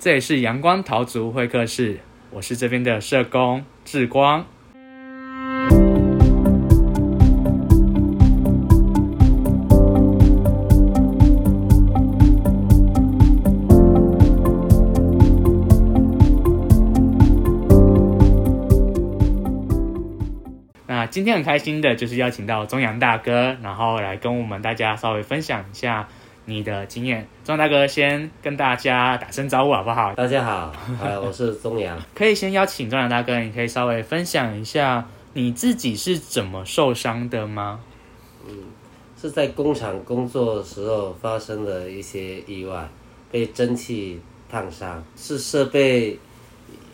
这里是阳光桃族会客室，我是这边的社工志光。那今天很开心的就是邀请到中阳大哥，然后来跟我们大家稍微分享一下你的经验。中阳大哥先跟大家打声招呼好不好？大家好，呃，我是钟阳。可以先邀请中阳大哥，你可以稍微分享一下你自己是怎么受伤的吗？嗯是在工厂工作的时候发生的一些意外，被蒸汽烫伤，是设备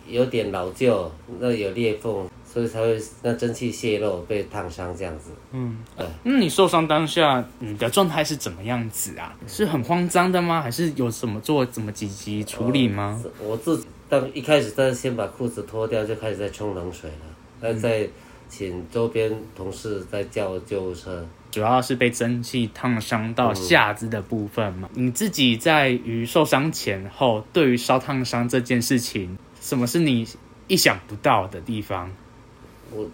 有点老旧，那有裂缝，所以才会那蒸汽泄漏被烫伤这样子。嗯，对，那你受伤当下，你的状态是怎么样子啊？是很慌张的吗？还是有什么做怎么紧急处理吗？我自己当一开始，但是先把裤子脱掉，就开始在冲冷水了，那再请周边同事再叫救护车。主要是被蒸汽烫伤到下肢的部分嘛。你自己在于受伤前后，对于烧烫伤这件事情，什么是你意想不到的地方？我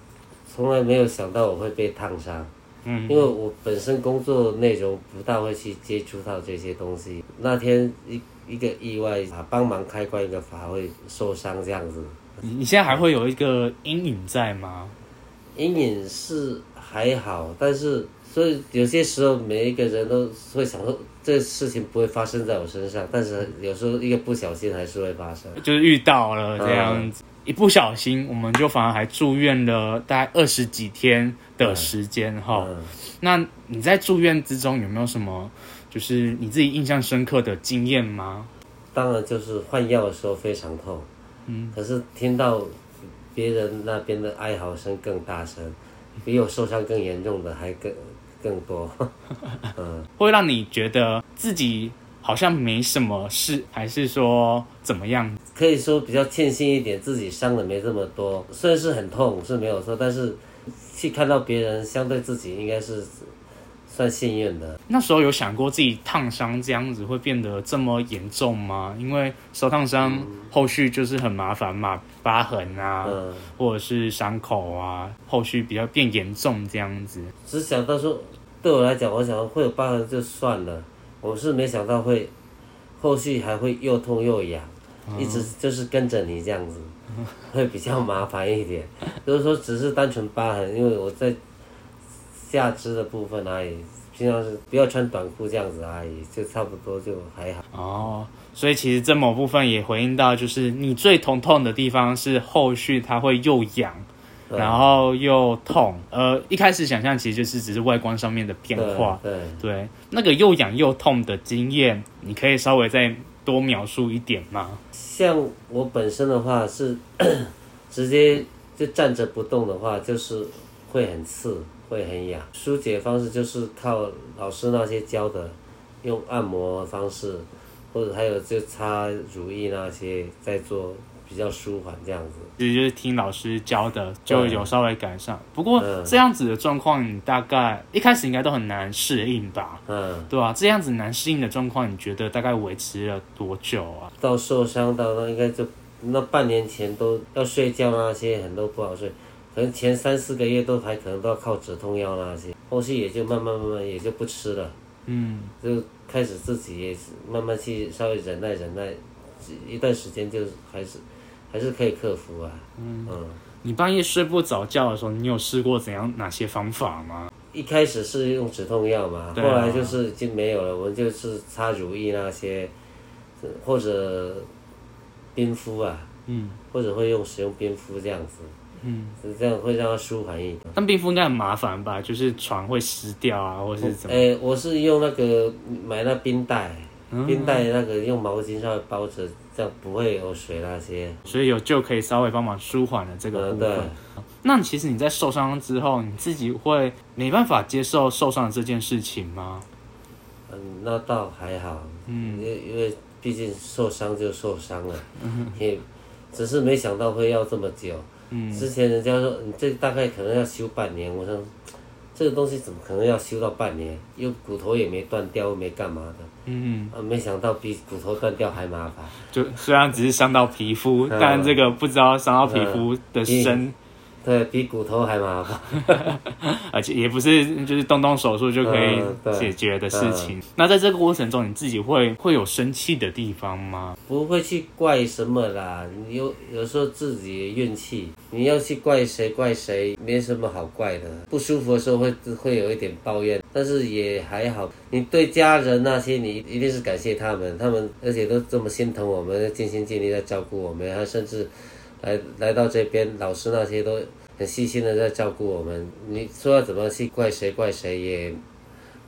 从来没有想到我会被烫伤。嗯因为我本身工作内容不大会去接触到这些东西，那天一一个意外啊，帮忙开关一个阀会受伤这样子，你你现在还会有一个阴影在吗？阴影是还好，但是所以有些时候每一个人都会想说这事情不会发生在我身上，但是有时候一个不小心还是会发生。就是遇到了这样子，一不小心我们就反而还住院了大概二十几天的时间哈。嗯，那你在住院之中有没有什么就是你自己印象深刻的经验吗？当然就是换药的时候非常痛，嗯，可是听到别人那边的哀嚎声更大声，比我受伤更严重的还更更多。嗯，会让你觉得自己好像没什么事，还是说怎么样？可以说比较庆幸一点，自己伤的没这么多，虽然是很痛是没有错，但是去看到别人，相对自己应该是算幸运的。那时候有想过自己烫伤这样子会变得这么严重吗？因为手烫伤后续就是很麻烦嘛，疤痕啊，嗯，或者是伤口啊，后续比较变严重这样子。只想到说，对我来讲，我想会有疤痕就算了，我是没想到会后续还会又痛又痒，一直就是跟着你这样子，会比较麻烦一点。就是说，只是单纯疤痕，因为我在下肢的部分而已，平常是不要穿短裤这样子而已，就差不多就还好。哦，所以其实这某部分也回应到，就是你最疼痛的地方是后续它会又痒，然后又痛。呃，一开始想象其实就是只是外观上面的变化，对，对对，那个又痒又痛的经验，你可以稍微再多描述一点吗？像我本身的话是 直接就站着不动的话，就是会很刺，会很痒。疏解方式就是靠老师那些教的，用按摩方式，或者还有就擦乳液那些，在做比较舒缓这样子。其实就是听老师教的，就有稍微改善。不过嗯这样子的状况，你大概一开始应该都很难适应吧？嗯，对啊，这样子难适应的状况，你觉得大概维持了多久啊？到受伤到那应该就那半年前都要睡觉那些很多不好睡，可能前三四个月都还可能都要靠止痛药那些，后续也就慢慢慢慢也就不吃了。嗯，就开始自己也是慢慢去稍微忍耐忍耐，一段时间就还是还是可以克服啊。嗯你半夜睡不着觉的时候，你有试过怎样哪些方法吗？一开始是用止痛药嘛，后来就是已经没有了，我们就是擦乳液那些，或者冰敷啊，嗯或者会用使用冰敷这样子，嗯，这样会让它舒缓一点。但冰敷应该很麻烦吧？就是床会湿掉啊，或是怎么？诶、我是用那个买那冰袋，嗯冰袋那个用毛巾稍微包着，这样不会有水那些。所以有就可以稍微帮忙舒缓了这个嗯，对部分。。那其实你在受伤之后，你自己会没办法接受受伤的这件事情吗？嗯，那倒还好，嗯因为因为毕竟受伤就受伤了，也只是没想到会要这么久。嗯之前人家说你这大概可能要休半年，我说这个东西怎么可能要修到半年？又骨头也没断掉，又没干嘛的。嗯，啊，没想到比骨头断掉还麻烦。就虽然只是伤到皮肤，但这个不知道伤到皮肤的深，对比骨头还麻烦。而且也不是就是动动手术就可以解决的事情。那在这个过程中，你自己会会有生气的地方吗？不会去怪什么啦，你有有时候自己的运气，你要去怪谁怪谁，没什么好怪的。不舒服的时候会会有一点抱怨，但是也还好。你对家人那些，你一定是感谢他们，他们而且都这么心疼我们，尽心尽力在照顾我们，还甚至来来到这边，老师那些都很细心的在照顾我们。你说要怎么去怪谁怪谁也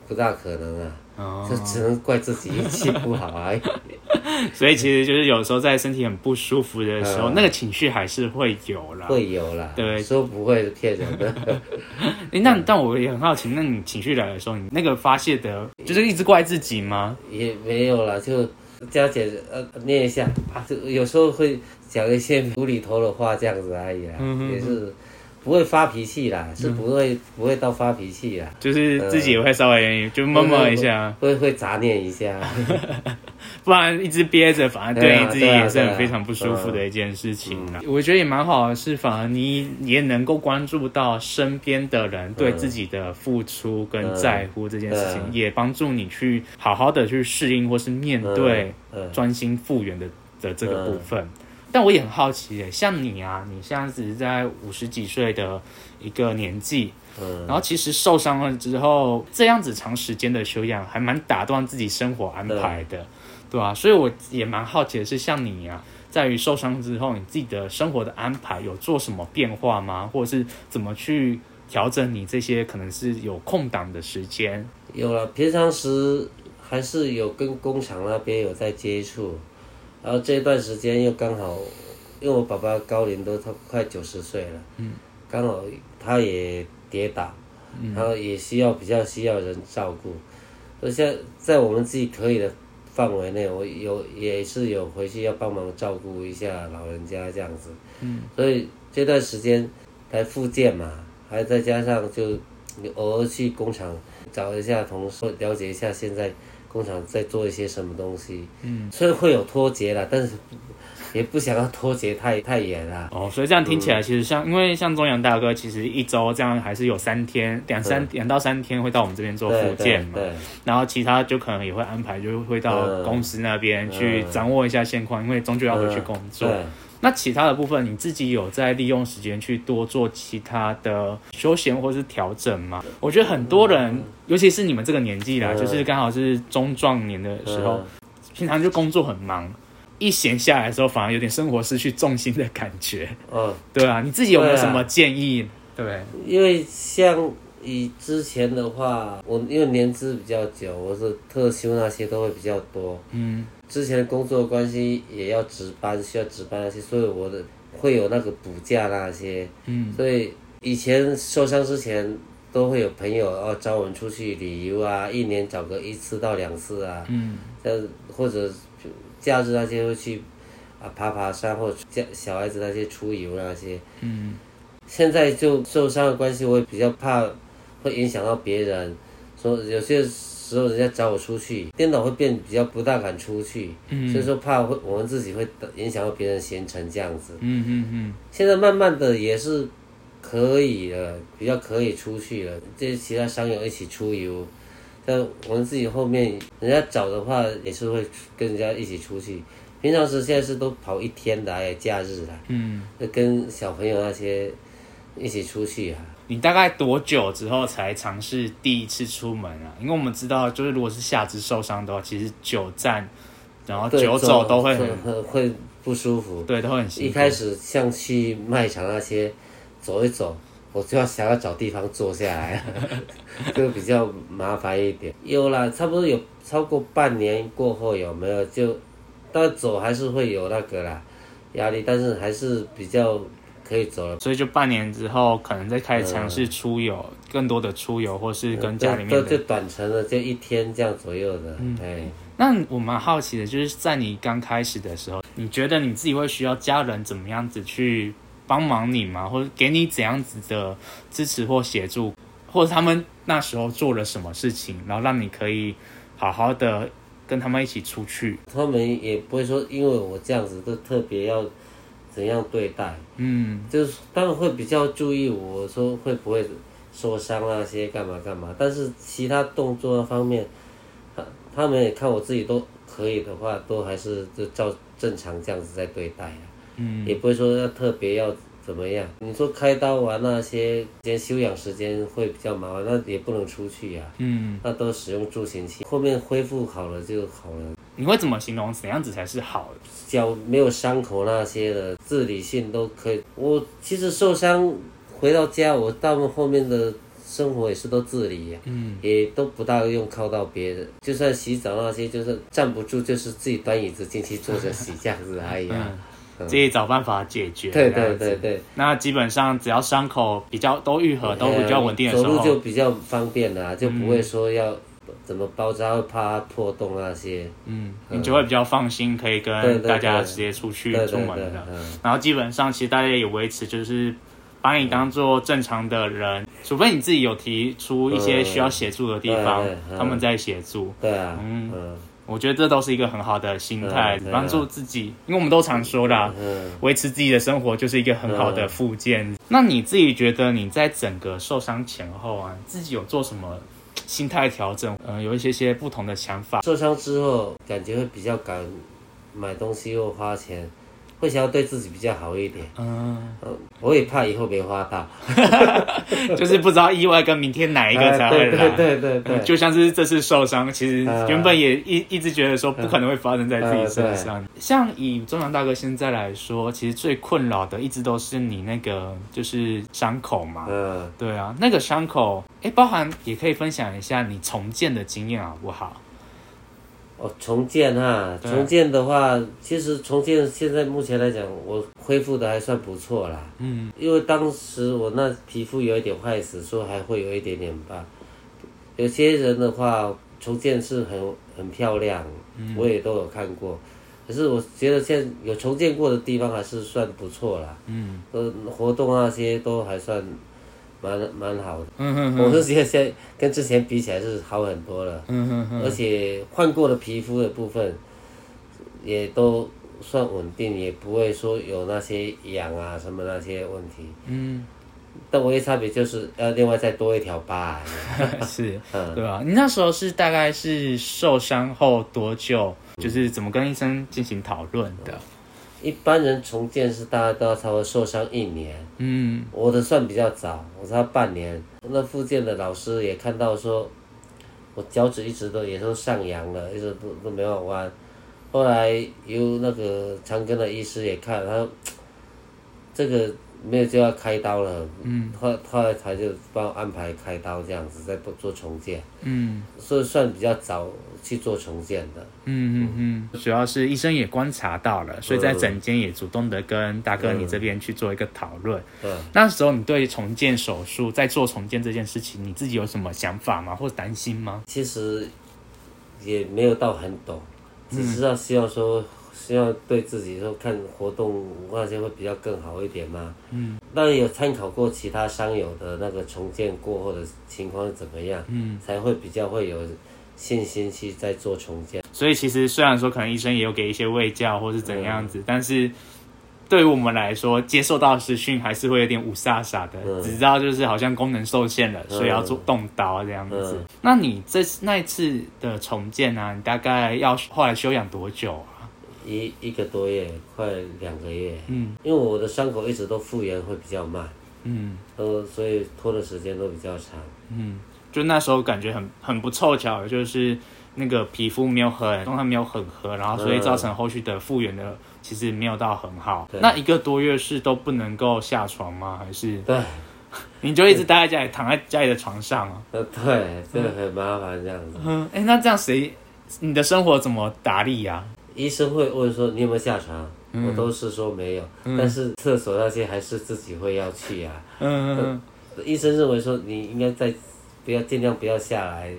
不大可能啊，哦就只能怪自己运气不好而已。所以其实就是有时候在身体很不舒服的时候，那个情绪还是会有啦。嗯会有啦，对说不会是骗人的。诶那但我也很好奇，那你情绪来的时候，你那个发泄的，就是一直怪自己吗？也没有啦，就佳姐呃念一下啊，就有时候会讲一些无厘头的话这样子而已啦，嗯也是不会发脾气啦，是不会不会到发脾气啦，就是自己也会稍微就默默一下，会会杂念一下，不然一直憋着，反而对自己也是很非常不舒服的一件事情啦。我觉得也蛮好的，是反而你也能够关注到身边的人对自己的付出跟在乎这件事情，嗯。也帮助你去好好的去适应或是面对嗯。专心复原的的这个部分。但我也很好奇耶，像你啊，你现在只是在五十几岁的一个年纪，嗯然后其实受伤了之后，这样子长时间的休养，还蛮打断自己生活安排的，对吧、所以我也蛮好奇的是，像你啊，在于受伤之后，你自己的生活的安排有做什么变化吗？或者是怎么去调整你这些可能是有空档的时间？有了，平常时还是有跟工厂那边有在接触，然后这段时间又刚好，因为我爸爸高龄都他快九十岁了，嗯，刚好他也跌倒，然后也需要比较需要人照顾，所以像在我们自己可以的范围内，我有也是有回去要帮忙照顾一下老人家这样子，嗯，所以这段时间来复健嘛，还再加上就偶尔去工厂找一下同事，了解一下现在工厂在做一些什么东西。嗯，虽然会有脱节了，但是也不想要脱节太太严了。哦，所以这样听起来，其实像因为像中阳大哥，其实一周这样还是有三天，两三两到三天会到我们这边做复健嘛。对对然后其他就可能也会安排，就会到嗯公司那边去掌握一下现况，因为终究要回去工作。对，那其他的部分，你自己有在利用时间去多做其他的休闲或是调整吗？我觉得很多人，尤其是你们这个年纪啦，嗯就是刚好是中壮年的时候，平常就工作很忙，一闲下来的时候，反而有点生活失去重心的感觉。嗯，对啊，你自己有没有什么建议？对，因为像以之前的话，我因为年资比较久，我是特休那些都会比较多。嗯，之前的工作关系也要值班，需要值班那些，所以我的会有那个补假那些。嗯，所以以前受伤之前都会有朋友哦找我们出去旅游啊，一年找个一次到两次啊。嗯，像或者假日那些会去啊爬爬山，或者家小孩子那些出游那些。嗯，现在就受伤的关系，我也比较怕会影响到别人。说有些时候人家找我出去，颠倒会变比较不大敢出去，嗯所以说怕会我们自己会影响到别人行程这样子。嗯嗯嗯，现在慢慢的也是可以了，比较可以出去了，这些其他商友一起出游。但我们自己后面人家找的话，也是会跟人家一起出去。平常时现在是都跑一天的，还有假日啦，嗯，就跟小朋友那些一起出去啊。你大概多久之后才尝试第一次出门啊？因为我们知道，就是如果是下肢受伤的话，其实久站，然后久走都会走很，很会不舒服。对，都会很辛苦。一开始像去卖场那些走一走，我就要想要找地方坐下来，就比较麻烦一点。有啦，差不多有超过半年过后有没有就，但走还是会有那个啦压力，但是还是比较可以走了。所以就半年之后，可能再开始尝试出游，更多的出游，或是跟家里就就面的。短程的，就一天这样左右的，哎、那我蛮好奇的，就是在你刚开始的时候，你觉得你自己会需要家人怎么样子去帮忙你吗？或者给你怎样子的支持或协助？或者他们那时候做了什么事情，然后让你可以好好的跟他们一起出去。他们也不会说因为我这样子都特别要怎样对待，嗯。就是当然会比较注意我说会不会受伤那些干嘛干嘛，但是其他动作方面，他他们也看我自己都可以的话，都还是就照正常这样子在对待啊，嗯。也不会说要特别要怎么样。你说开刀完那些时间休养时间会比较麻烦，那也不能出去呀、嗯，那都使用助行器，后面恢复好了就好了。你会怎么形容怎样子才是好的？脚没有伤口那些的自理性都可以。我其实受伤回到家，我大部分后面的生活也是都自理呀、嗯也都不大用靠到别人。就算洗澡那些，就是站不住，就是自己端椅子进去坐着洗这样子而已啊。自己找办法解决。对对对对，那基本上只要伤口比较都愈合，都比较稳定的时走路就，比较方便啦、就不会说要怎么包扎，怕它破洞那些。嗯，你就会比较放心，可以跟大家直接出去出门的。嗯。然后基本上其实大家也维持就是。把你当做正常的人，除非你自己有提出一些需要协助的地方他们在协助。对啊，嗯嗯我觉得这都是一个很好的心态帮助自己。因为我们都常说啦，嗯，维持自己的生活就是一个很好的附件。那你自己觉得你在整个受伤前后啊，自己有做什么心态调整？嗯，有一些些不同的想法。受伤之后感觉会比较敢买东西又花钱，会想要对自己比较好一点。嗯，嗯，我也怕以后没花到，就是不知道意外跟明天哪一个才会哎来。对对对对就像是这次受伤，其实嗯原本也一一直觉得说不可能会发生在自己身上。像以中阳大哥现在来说，其实最困扰的一直都是你那个就是伤口嘛。嗯，对啊，那个伤口，哎，包含也可以分享一下你重建的经验好不好？哦，重建哈，重建的话，其实重建现在目前来讲，我恢复的还算不错啦。嗯因为当时我那皮肤有一点坏死，说还会有一点点疤。有些人的话，重建是很很漂亮，我也都有看过。可是我觉得现在有重建过的地方还是算不错啦，嗯呃，活动那些都还算蛮蛮好的。嗯哼我是觉得现在跟之前比起来是好很多了，嗯哼哼，而且换过的皮肤的部分也都算稳定，也不会说有那些痒啊什么那些问题。嗯，但唯一差别就是要另外再多一条疤。是，嗯，对吧、你那时候是大概是受伤后多久？就是怎么跟医生进行讨论的？一般人重建是大概都要差不多受伤一年，嗯我的算比较早，我差半年。那复健的老师也看到说，我脚趾一直都也都上扬了，一直都都没有弯。后来由那个长庚的医师也看，他说这个没有就要开刀了，嗯后后来他就帮我安排开刀这样子，再不做重建，嗯所以算比较早去做重建的。嗯嗯嗯，主要是医生也观察到了，所以在诊间也主动的跟大哥你这边去做一个讨论。对，那时候你对重建手术，在做重建这件事情，你自己有什么想法吗？或者担心吗？其实也没有到很懂，只知道需要说，希望对自己说看活动那些会比较更好一点嘛。嗯，当然有参考过其他商友的那个重建过后的情况是怎么样，嗯，才会比较会有信心去再做重建。所以其实虽然说可能医生也有给一些喂教或是怎样子，但是对于我们来说，接受到实讯还是会有点五煞煞的，嗯只知道就是好像功能受限了，所以要做动刀这样子。嗯那你这那一次的重建啊，你大概要后来休养多久啊？一一个多月，快两个月，嗯因为我的伤口一直都复原会比较慢，嗯都，所以拖的时间都比较长。嗯，就那时候感觉很很不凑巧，就是那个皮肤没有很状态没有很合，然后所以造成后续的复原的其实没有到很好。对那一个多月是都不能够下床吗？还是对，你就一直待在家里，躺在家里的床上啊？呃，对，这个很麻烦这样子。嗯，哎，那这样谁你的生活怎么打理呀、医生会问说你有没有下床，嗯我都是说没有，但是厕所那些还是自己会要去啊。嗯嗯医生认为说你应该在不要尽量不要下来，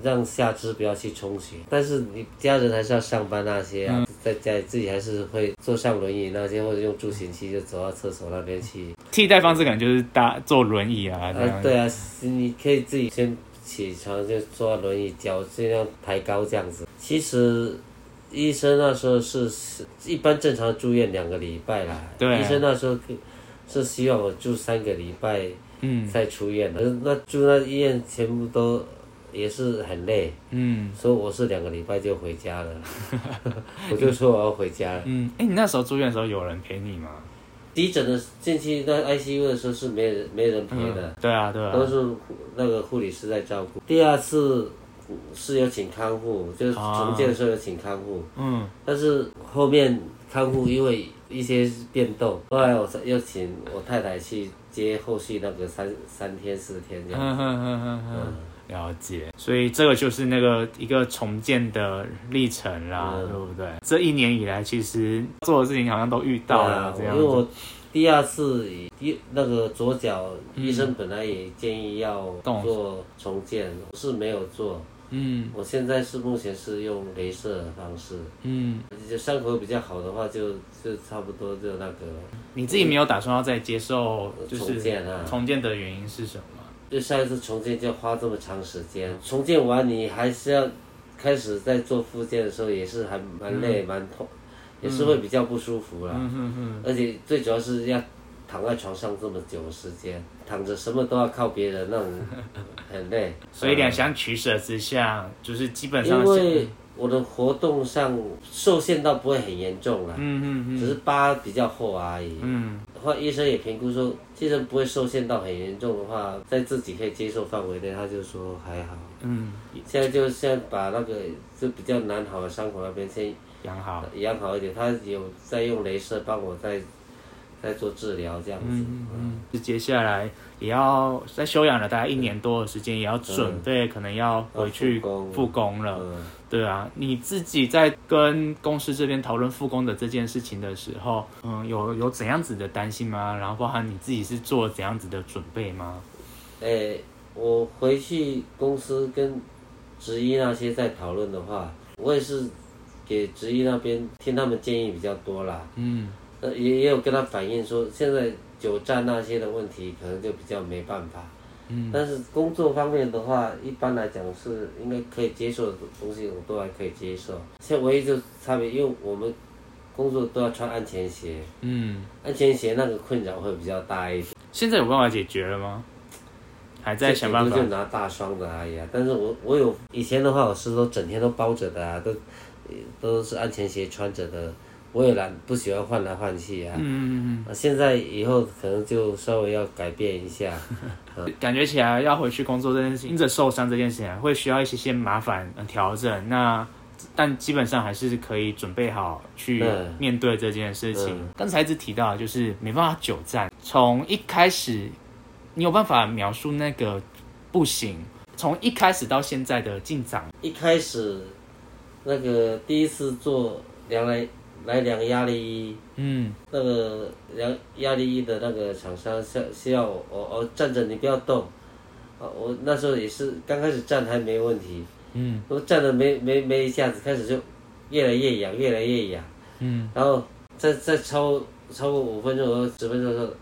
让下肢不要去充血。但是你家人还是要上班那些啊，在家里自己还是会坐上轮椅那些，或者用助行器就走到厕所那边去。替代方式可能就是搭坐轮椅啊，对啊，你可以自己先起床就坐轮椅，脚尽量抬高这样子。其实医生那时候是是一般正常住院两个礼拜啦，对医生那时候是希望我住三个礼拜嗯再出院的。那住那医院全部都也是很累，嗯所以我是两个礼拜就回家了。我就说我要回家了。嗯，哎、你那时候住院的时候有人陪你吗？急诊的进去那 ICU 的时候是没人没人陪的。嗯，对啊对啊，都是那个护理师在照顾。第二次是有请看护，就是重建的时候有请看护，嗯但是后面看护因为一些变动，后来我又请我太太去接后续那个三三天四天这样。嗯哼哼。了解，所以这个就是那个一个重建的历程啦，嗯对不对？这一年以来，其实做的事情好像都遇到了，这样子。因为我第二次一那个左脚医生本来也建议要动做重建，是没有做。嗯。我现在是目前是用镭射的方式，嗯，就伤口比较好的话就，就差不多就那个。你自己没有打算要再接受就是重建啊。重建的原因是什么？就上一次重建就要花这么长时间，重建完你还是要开始在做复健的时候也是还蛮累蛮痛，也是会比较不舒服啦。嗯嗯嗯，而且最主要是要躺在床上这么久时间，躺着什么都要靠别人，那种很累。所以两相取舍之下，就是基本上因是为我的活动上受限到不会很严重了，嗯嗯嗯只是疤比较厚而已。嗯后来医生也评估说，其实不会受限到很严重的话，在自己可以接受范围内，他就说还好。嗯，现在就先把那个就比较难好的伤口那边先养好。养好一点，他有在用镭射帮我再再做治疗这样子。嗯嗯，接下来也要在休养了大概一年多的时间，也要准备可能要回去复工了。嗯，对啊，你自己在跟公司这边讨论复工的这件事情的时候，嗯，有有怎样子的担心吗？然后包含你自己是做怎样子的准备吗？诶、我回去公司跟职医那些在讨论的话，我也是给职医那边听他们建议比较多啦。嗯呃，也也有跟他反映说，现在久站那些的问题可能就比较没办法。嗯但是工作方面的话，一般来讲是应该可以接受的东西，我都还可以接受。现在唯一就差别，因为我们工作都要穿安全鞋，嗯，安全鞋那个困扰会比较大一点。现在有办法解决了吗？还在想办法就。拿大双的而已啊。但是我我有以前的话，我是都整天都包着的啊，都都是安全鞋穿着的。我也懒，不喜欢换来换去啊。嗯嗯嗯现在以后可能就稍微要改变一下。嗯，感觉起来要回去工作这件事情，因着受伤这件事情，会需要一些些麻烦呃调整。那但基本上还是可以准备好去嗯面对这件事情嗯。刚才一直提到，就是没办法久站，从一开始，你有办法描述那个不行，从一开始到现在的进展。一开始那个第一次做量来来量压力衣，嗯。那个量压力衣的那个厂商是是要我我我站着你不要动。啊，我那时候也是刚开始站还没问题，嗯。我站了没没没一下子，开始就越来越痒，越来越痒，嗯。然后再再超超过五分钟和十分钟的时候，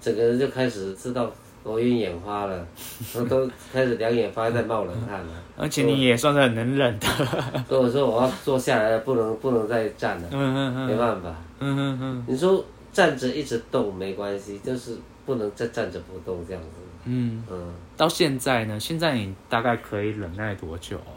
整个人就开始知道头晕眼花了，然 后都开始两眼发在冒冷汗了。而且你也算是很能忍的。所以我说我要坐下来了，不能不能再站了，嗯嗯嗯没办法。嗯嗯嗯你说站着一直动没关系，就是不能再站着不动这样子。嗯。嗯，到现在呢？现在你大概可以忍耐多久啊？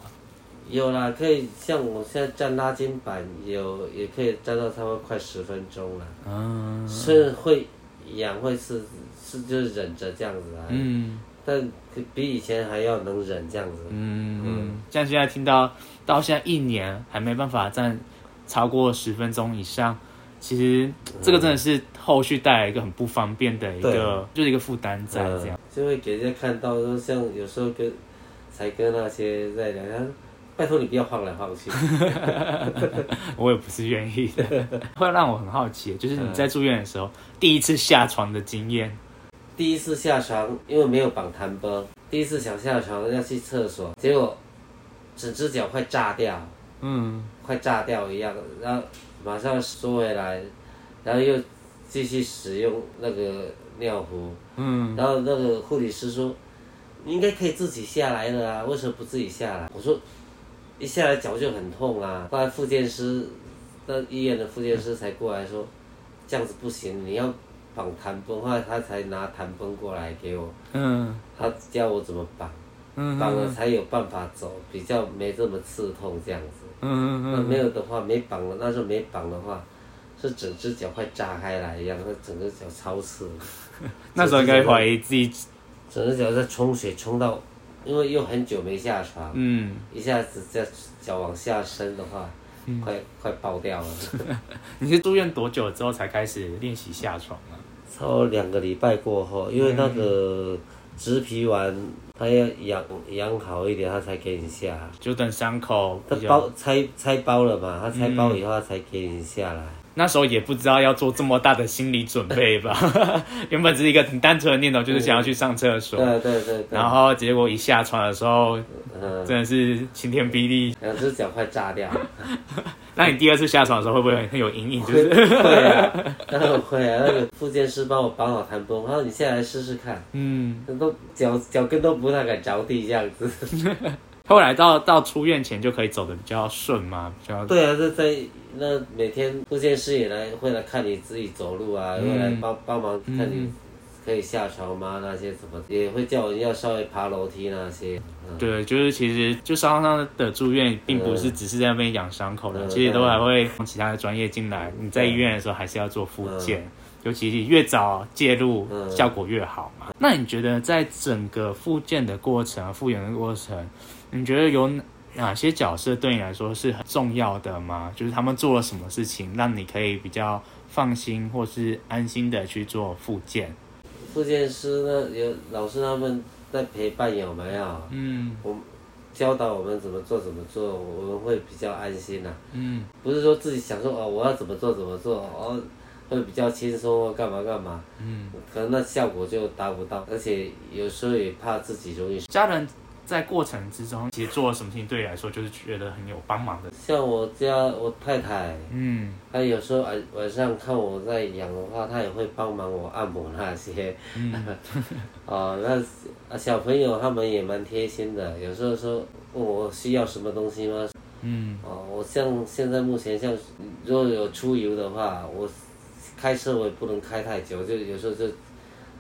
有啦，可以像我现在站拉筋板，有也可以站到差不多快十分钟了。嗯是会痒，会是是就是忍着这样子啊，嗯但比以前还要能忍这样子。嗯嗯，像现在听到到现在一年还没办法站超过十分钟以上，其实这个真的是后续带来一个很不方便的一个，就是一个负担在这样。嗯就会给人家看到说，像有时候跟才跟那些在聊天，拜托你不要晃来晃去。我也不是愿意的，会让我很好奇，就是你在住院的时候第一次下床的经验。第一次下床，因为没有绑弹绷，第一次想下床要去厕所，结果整只脚快炸掉，嗯快炸掉一样，然后马上缩回来，然后又继续使用那个尿壶，嗯然后那个护理师说，你应该可以自己下来的啊，为什么不自己下来？我说，一下来脚就很痛啊。后来复健师，那医院的复健师才过来说，这样子不行，你要绑弹绷。后来他才拿弹绷过来给我，嗯他教我怎么绑，嗯绑了才有办法走，比较没这么刺痛这样子。嗯那没有的话，没绑了，那时候没绑的话，是整只脚快炸开来一样，那整个脚超刺。那时候应该怀疑自己，整只脚在冲水冲到，因为又很久没下床，嗯，一下子这脚往下伸的话，快快爆掉了。你是住院多久之后才开始练习下床啊？超两个礼拜过后，因为那个植皮丸，它要养养好一点，它才给你下。就等伤口它包拆拆包了嘛，它拆包以后它才给你下来。那时候也不知道要做这么大的心理准备吧，原本只是一个很单纯的念头，就是想要去上厕所，对对对对。然后结果一下床的时候，嗯，真的是晴天霹雳。两只脚快炸掉。那你第二次下床的时候会不会很很有阴影？就是会啊，当然会啊。那个复健师帮我绑好弹绷，他说你现在来试试看，嗯，都脚脚跟都不太敢着地这样子。后来到到出院前就可以走的比较顺嘛，比较对啊，这在那每天复健师也来会来看你自己走路啊，嗯会来帮帮忙看你可以下床吗？那些什么也会叫我要稍微爬楼梯那些。嗯，对，就是其实就伤伤的住院，并不是只是在那边养伤口的，嗯其实都还会从其他的专业进来。你在医院的时候还是要做复健，尤其是越早介入，嗯效果越好嘛。那你觉得在整个复健的过程、复原的过程，你觉得有哪些角色对你来说是很重要的吗？就是他们做了什么事情，让你可以比较放心或是安心的去做复健？复健师呢有老师他们在陪伴有没有？嗯我教导我们怎么做怎么做，我们会比较安心呐、嗯不是说自己想说哦，我要怎么做怎么做哦，会比较轻松或干嘛干嘛，嗯，可能那效果就达不到，而且有时候也怕自己容易。家人在过程之中，其实做了什么事情对你来说就是觉得很有帮忙的。像我家我太太，嗯她有时候晚晚上看我在养的话，她也会帮忙我按摩那些。嗯 哦，那啊小朋友他们也蛮贴心的，有时候说问我需要什么东西吗？嗯哦，我像现在目前像如果有出游的话，我开车我也不能开太久，就有时候就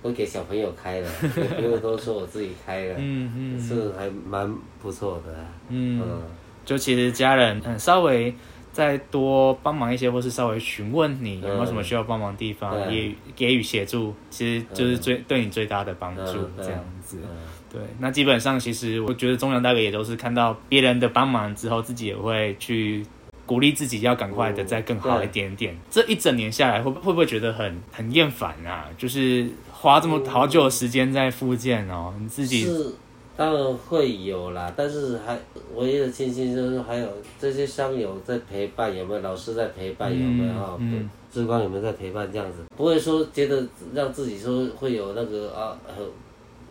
都给小朋友开了，也不用都说我自己开的，嗯嗯是还蛮不错的、啊。嗯，嗯，就其实家人嗯稍微再多帮忙一些，或是稍微询问你有没有什么需要帮忙的地方，对也给予协助，其实就是最对你最大的帮助这样子。嗯对，那基本上其实我觉得中央大哥也都是看到别人的帮忙之后，自己也会去鼓励自己要赶快的嗯再更好一点点。这一整年下来，会不会不会觉得很很厌烦啊？就是花这么好久的时间在复健哦，你自己是当然会有啦，但是还唯一的庆幸就是还有这些伤友在陪伴，有没有老师在陪伴，有没有哈？嗯嗯志光有没有在陪伴这样子？不会说觉得让自己说会有那个啊很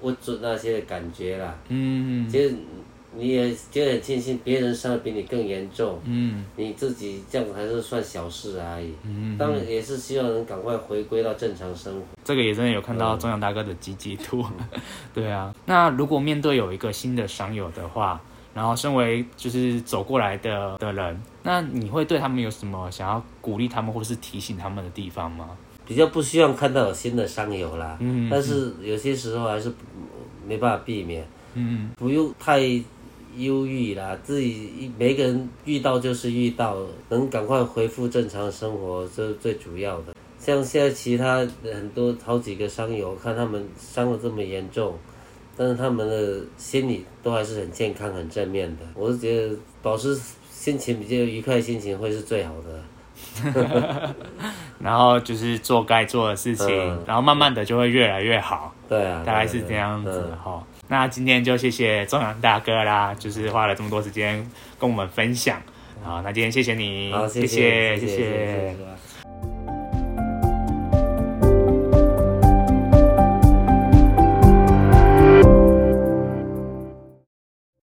不准那些的感觉啦。嗯其实你也觉得很庆幸，别人伤的比你更严重，嗯你自己这样还是算小事而已。嗯，当然也是希望能赶快回归到正常生活。这个也真的有看到中阳大哥的积极度，对啊。那如果面对有一个新的伤友的话，然后身为就是走过来的的人，那你会对他们有什么想要鼓励他们或是提醒他们的地方吗？比较不希望看到有新的伤友啦，嗯但是有些时候还是没办法避免，嗯不用太忧郁啦，自己一每个人遇到就是遇到，能赶快恢复正常生活，这是最主要的。像现在其他很多好几个伤友，看他们伤的这么严重，但是他们的心理都还是很健康、很正面的。我是觉得保持心情比较愉快，心情会是最好的。然后就是做该做的事情，嗯然后慢慢的就会越来越好，对啊，大概是这样子哈、那今天就谢谢中阳大哥啦，就是花了这么多时间跟我们分享。好，那今天谢谢你，谢谢谢谢。